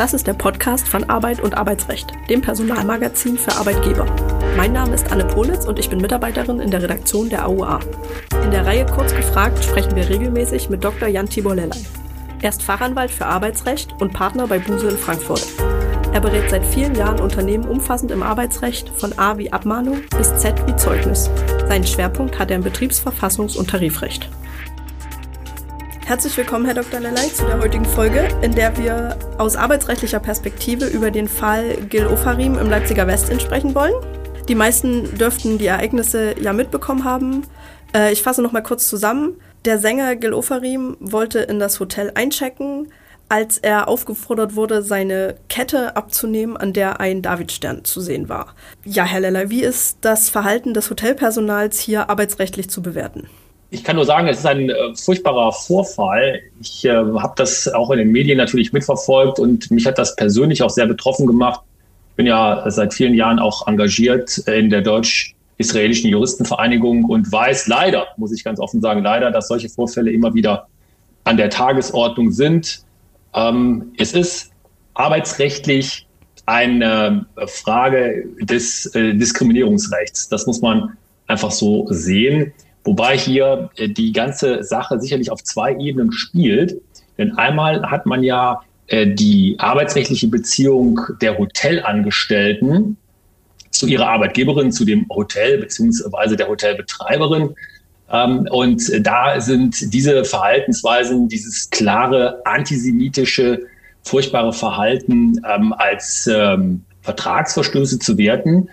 Das ist der Podcast von Arbeit und Arbeitsrecht, dem Personalmagazin für Arbeitgeber. Mein Name ist Anne Politz und ich bin Mitarbeiterin in der Redaktion der AUA. In der Reihe Kurz gefragt sprechen wir regelmäßig mit Dr. Jan Tibor Lellay. Er ist Fachanwalt für Arbeitsrecht und Partner bei Buse in Frankfurt. Er berät seit vielen Jahren Unternehmen umfassend im Arbeitsrecht, von A wie Abmahnung bis Z wie Zeugnis. Seinen Schwerpunkt hat er im Betriebsverfassungs- und Tarifrecht. Herzlich willkommen, Herr Dr. Lelei, zu der heutigen Folge, in der wir aus arbeitsrechtlicher Perspektive über den Fall Gil Ofarim im Leipziger Westend sprechen wollen. Die meisten dürften die Ereignisse ja mitbekommen haben. Äh, ich fasse noch mal kurz zusammen. Der Sänger Gil Ofarim wollte in das Hotel einchecken, als er aufgefordert wurde, seine Kette abzunehmen, an der ein Davidstern zu sehen war. Ja, Herr Leller, wie ist das Verhalten des Hotelpersonals hier arbeitsrechtlich zu bewerten? Ich kann nur sagen, es ist ein äh, furchtbarer Vorfall. Ich äh, habe das auch in den Medien natürlich mitverfolgt und mich hat das persönlich auch sehr betroffen gemacht. Ich bin ja seit vielen Jahren auch engagiert in der deutsch-israelischen Juristenvereinigung und weiß leider, muss ich ganz offen sagen, leider, dass solche Vorfälle immer wieder an der Tagesordnung sind. Ähm, es ist arbeitsrechtlich eine Frage des äh, Diskriminierungsrechts. Das muss man einfach so sehen. Wobei hier äh, die ganze Sache sicherlich auf zwei Ebenen spielt. Denn einmal hat man ja äh, die arbeitsrechtliche Beziehung der Hotelangestellten zu ihrer Arbeitgeberin, zu dem Hotel beziehungsweise der Hotelbetreiberin. Ähm, und da sind diese Verhaltensweisen, dieses klare antisemitische, furchtbare Verhalten ähm, als ähm, Vertragsverstöße zu werten.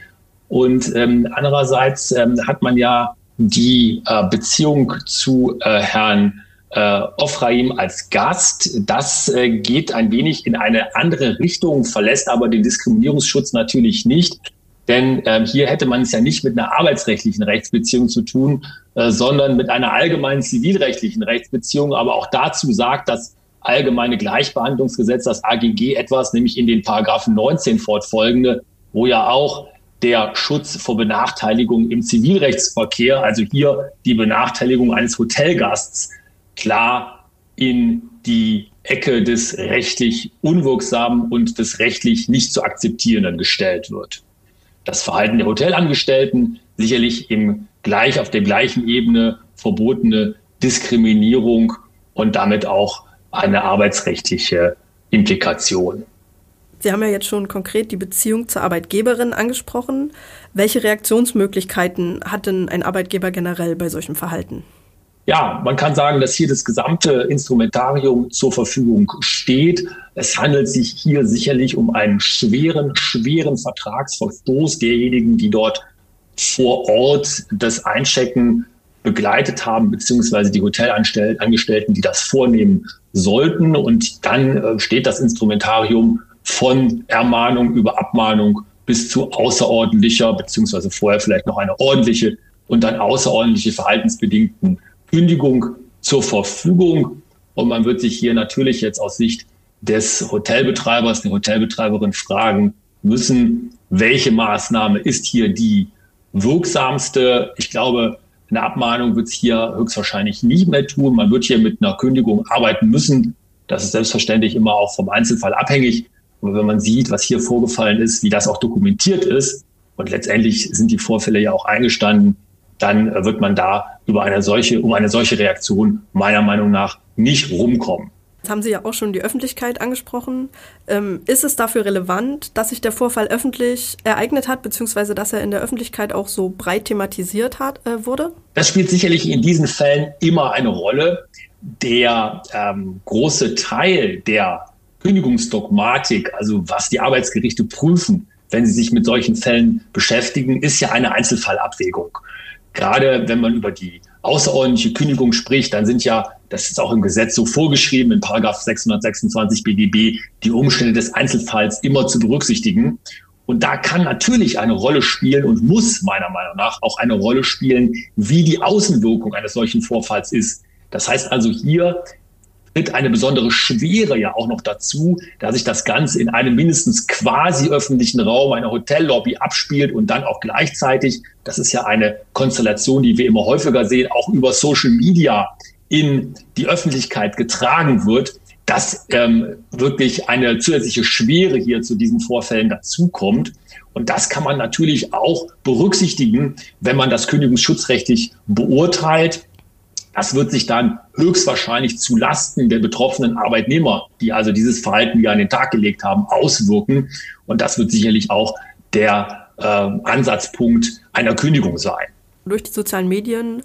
Und andererseits hat man ja die äh, Beziehung zu äh, Herrn äh, Ofraim als Gast, das äh, geht ein wenig in eine andere Richtung, verlässt aber den Diskriminierungsschutz natürlich nicht. Denn ähm, hier hätte man es ja nicht mit einer arbeitsrechtlichen Rechtsbeziehung zu tun, äh, sondern mit einer allgemeinen zivilrechtlichen Rechtsbeziehung. Aber auch dazu sagt das allgemeine Gleichbehandlungsgesetz, das AGG etwas, nämlich in den Paragraphen 19 fortfolgende, wo ja auch der Schutz vor Benachteiligung im Zivilrechtsverkehr, also hier die Benachteiligung eines Hotelgasts, klar in die Ecke des rechtlich Unwirksamen und des rechtlich nicht zu akzeptierenden gestellt wird. Das Verhalten der Hotelangestellten sicherlich im gleich auf der gleichen Ebene verbotene Diskriminierung und damit auch eine arbeitsrechtliche Implikation. Sie haben ja jetzt schon konkret die Beziehung zur Arbeitgeberin angesprochen. Welche Reaktionsmöglichkeiten hat denn ein Arbeitgeber generell bei solchem Verhalten? Ja, man kann sagen, dass hier das gesamte Instrumentarium zur Verfügung steht. Es handelt sich hier sicherlich um einen schweren, schweren Vertragsverstoß derjenigen, die dort vor Ort das Einchecken begleitet haben, beziehungsweise die Hotelangestellten, die das vornehmen sollten. Und dann äh, steht das Instrumentarium von Ermahnung über Abmahnung bis zu außerordentlicher, beziehungsweise vorher vielleicht noch eine ordentliche und dann außerordentliche verhaltensbedingten Kündigung zur Verfügung. Und man wird sich hier natürlich jetzt aus Sicht des Hotelbetreibers, der Hotelbetreiberin fragen müssen, welche Maßnahme ist hier die wirksamste? Ich glaube, eine Abmahnung wird es hier höchstwahrscheinlich nicht mehr tun. Man wird hier mit einer Kündigung arbeiten müssen. Das ist selbstverständlich immer auch vom Einzelfall abhängig. Und wenn man sieht, was hier vorgefallen ist, wie das auch dokumentiert ist, und letztendlich sind die Vorfälle ja auch eingestanden, dann äh, wird man da über eine solche, um eine solche Reaktion meiner Meinung nach nicht rumkommen. Jetzt haben Sie ja auch schon die Öffentlichkeit angesprochen. Ähm, ist es dafür relevant, dass sich der Vorfall öffentlich ereignet hat, beziehungsweise dass er in der Öffentlichkeit auch so breit thematisiert hat, äh, wurde? Das spielt sicherlich in diesen Fällen immer eine Rolle. Der ähm, große Teil der Kündigungsdogmatik, also was die Arbeitsgerichte prüfen, wenn sie sich mit solchen Fällen beschäftigen, ist ja eine Einzelfallabwägung. Gerade wenn man über die außerordentliche Kündigung spricht, dann sind ja, das ist auch im Gesetz so vorgeschrieben, in Paragraph 626 BGB, die Umstände des Einzelfalls immer zu berücksichtigen. Und da kann natürlich eine Rolle spielen und muss meiner Meinung nach auch eine Rolle spielen, wie die Außenwirkung eines solchen Vorfalls ist. Das heißt also hier tritt eine besondere Schwere ja auch noch dazu, da sich das Ganze in einem mindestens quasi öffentlichen Raum, einer Hotellobby abspielt und dann auch gleichzeitig, das ist ja eine Konstellation, die wir immer häufiger sehen, auch über Social Media in die Öffentlichkeit getragen wird. dass ähm, wirklich eine zusätzliche Schwere hier zu diesen Vorfällen dazukommt. Und das kann man natürlich auch berücksichtigen, wenn man das kündigungsschutzrechtlich beurteilt. Das wird sich dann höchstwahrscheinlich zu Lasten der betroffenen Arbeitnehmer, die also dieses Verhalten ja an den Tag gelegt haben, auswirken. Und das wird sicherlich auch der äh, Ansatzpunkt einer Kündigung sein. Durch die sozialen Medien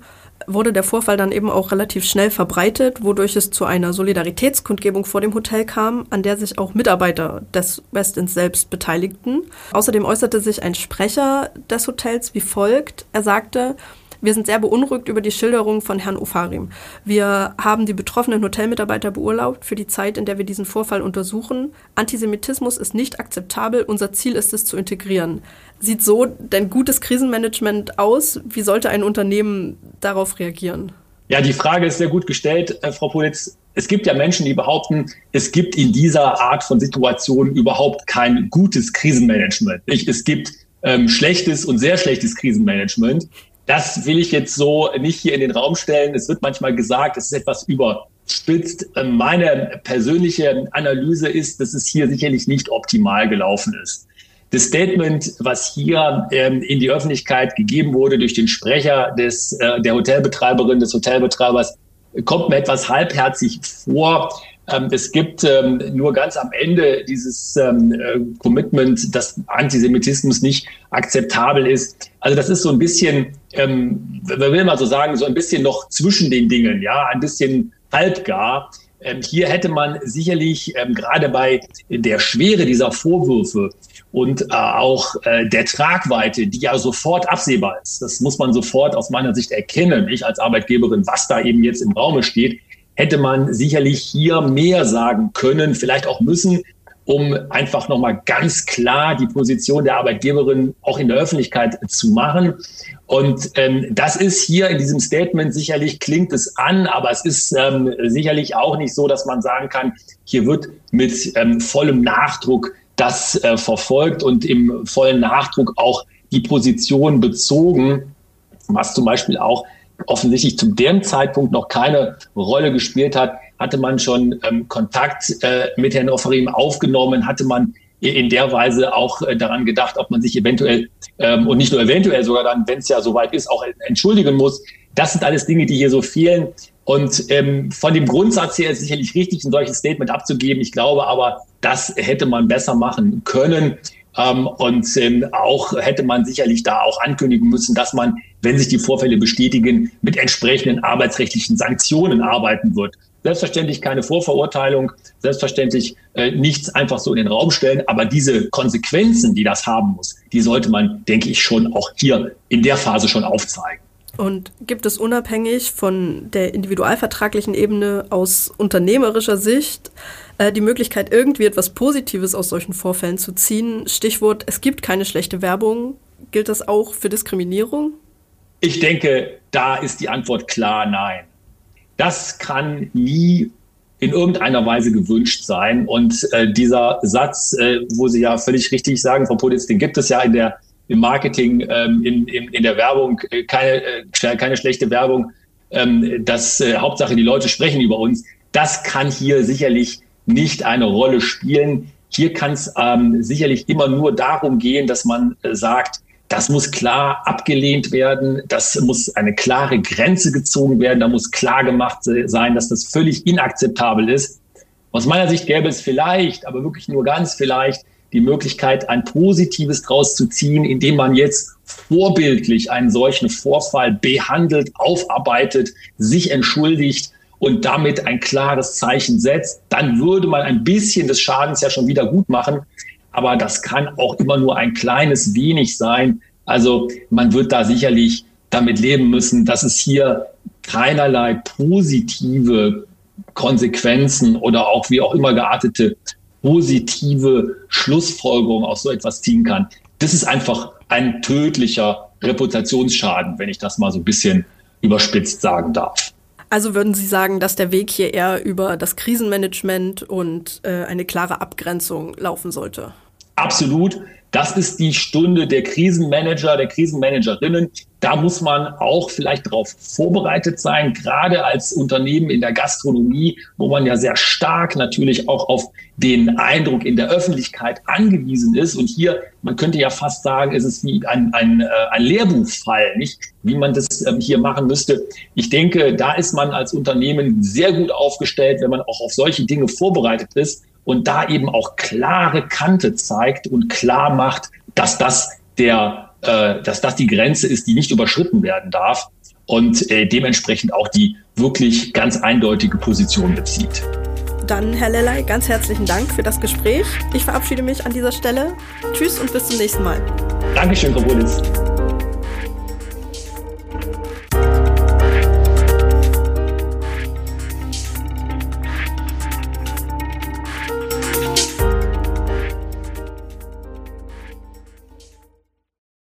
wurde der Vorfall dann eben auch relativ schnell verbreitet, wodurch es zu einer Solidaritätskundgebung vor dem Hotel kam, an der sich auch Mitarbeiter des Westins selbst beteiligten. Außerdem äußerte sich ein Sprecher des Hotels wie folgt. Er sagte, wir sind sehr beunruhigt über die Schilderung von Herrn Ufarim. Wir haben die betroffenen Hotelmitarbeiter beurlaubt für die Zeit, in der wir diesen Vorfall untersuchen. Antisemitismus ist nicht akzeptabel. Unser Ziel ist es zu integrieren. Sieht so denn gutes Krisenmanagement aus? Wie sollte ein Unternehmen darauf reagieren? Ja, die Frage ist sehr gut gestellt, äh, Frau Politz. Es gibt ja Menschen, die behaupten, es gibt in dieser Art von Situation überhaupt kein gutes Krisenmanagement. Es gibt ähm, schlechtes und sehr schlechtes Krisenmanagement. Das will ich jetzt so nicht hier in den Raum stellen. Es wird manchmal gesagt, es ist etwas überspitzt. Ähm, meine persönliche Analyse ist, dass es hier sicherlich nicht optimal gelaufen ist. Das Statement, was hier ähm, in die Öffentlichkeit gegeben wurde durch den Sprecher des, äh, der Hotelbetreiberin, des Hotelbetreibers, kommt mir etwas halbherzig vor. Ähm, es gibt ähm, nur ganz am Ende dieses ähm, äh, Commitment, dass Antisemitismus nicht akzeptabel ist. Also das ist so ein bisschen, ähm, man will mal so sagen, so ein bisschen noch zwischen den Dingen, ja, ein bisschen halbgar. Ähm, hier hätte man sicherlich ähm, gerade bei der Schwere dieser Vorwürfe und äh, auch äh, der Tragweite, die ja sofort absehbar ist, das muss man sofort aus meiner Sicht erkennen, ich als Arbeitgeberin, was da eben jetzt im Raume steht, hätte man sicherlich hier mehr sagen können, vielleicht auch müssen, um einfach nochmal ganz klar die Position der Arbeitgeberin auch in der Öffentlichkeit zu machen. Und ähm, das ist hier in diesem Statement sicherlich klingt es an, aber es ist ähm, sicherlich auch nicht so, dass man sagen kann, hier wird mit ähm, vollem Nachdruck das äh, verfolgt und im vollen Nachdruck auch die Position bezogen, was zum Beispiel auch offensichtlich zu dem Zeitpunkt noch keine Rolle gespielt hat, hatte man schon ähm, Kontakt äh, mit Herrn Offerim aufgenommen, hatte man in der Weise auch äh, daran gedacht, ob man sich eventuell ähm, und nicht nur eventuell sogar dann, wenn es ja soweit ist, auch entschuldigen muss. Das sind alles Dinge, die hier so fehlen. Und ähm, von dem Grundsatz her ist es sicherlich richtig, ein solches Statement abzugeben. Ich glaube aber, das hätte man besser machen können. Ähm, und ähm, auch hätte man sicherlich da auch ankündigen müssen, dass man, wenn sich die Vorfälle bestätigen, mit entsprechenden arbeitsrechtlichen Sanktionen arbeiten wird. Selbstverständlich keine Vorverurteilung, selbstverständlich äh, nichts einfach so in den Raum stellen, aber diese Konsequenzen, die das haben muss, die sollte man, denke ich, schon auch hier in der Phase schon aufzeigen. Und gibt es unabhängig von der individualvertraglichen Ebene aus unternehmerischer Sicht äh, die Möglichkeit, irgendwie etwas Positives aus solchen Vorfällen zu ziehen? Stichwort, es gibt keine schlechte Werbung. Gilt das auch für Diskriminierung? Ich denke, da ist die Antwort klar nein. Das kann nie in irgendeiner Weise gewünscht sein. Und äh, dieser Satz, äh, wo Sie ja völlig richtig sagen, Frau Politz, den gibt es ja in der im Marketing, ähm, in, in, in der Werbung, äh, keine, äh, keine schlechte Werbung, ähm, dass äh, Hauptsache die Leute sprechen über uns. Das kann hier sicherlich nicht eine Rolle spielen. Hier kann es ähm, sicherlich immer nur darum gehen, dass man äh, sagt, das muss klar abgelehnt werden, das muss eine klare Grenze gezogen werden, da muss klar gemacht sein, dass das völlig inakzeptabel ist. Aus meiner Sicht gäbe es vielleicht, aber wirklich nur ganz vielleicht, die Möglichkeit, ein Positives draus zu ziehen, indem man jetzt vorbildlich einen solchen Vorfall behandelt, aufarbeitet, sich entschuldigt und damit ein klares Zeichen setzt, dann würde man ein bisschen des Schadens ja schon wieder gut machen. Aber das kann auch immer nur ein kleines wenig sein. Also man wird da sicherlich damit leben müssen, dass es hier keinerlei positive Konsequenzen oder auch wie auch immer geartete positive Schlussfolgerung aus so etwas ziehen kann. Das ist einfach ein tödlicher Reputationsschaden, wenn ich das mal so ein bisschen überspitzt sagen darf. Also würden Sie sagen, dass der Weg hier eher über das Krisenmanagement und äh, eine klare Abgrenzung laufen sollte? Absolut. Das ist die Stunde der Krisenmanager, der Krisenmanagerinnen. Da muss man auch vielleicht darauf vorbereitet sein, gerade als Unternehmen in der Gastronomie, wo man ja sehr stark natürlich auch auf den Eindruck in der Öffentlichkeit angewiesen ist. Und hier, man könnte ja fast sagen, ist es wie ein, ein, äh, ein Lehrbuchfall, nicht? Wie man das ähm, hier machen müsste. Ich denke, da ist man als Unternehmen sehr gut aufgestellt, wenn man auch auf solche Dinge vorbereitet ist und da eben auch klare Kante zeigt und klar macht, dass das der, äh, dass das die Grenze ist, die nicht überschritten werden darf und äh, dementsprechend auch die wirklich ganz eindeutige Position bezieht. Dann, Herr Lellay, ganz herzlichen Dank für das Gespräch. Ich verabschiede mich an dieser Stelle. Tschüss und bis zum nächsten Mal. Dankeschön, Frau Bullis.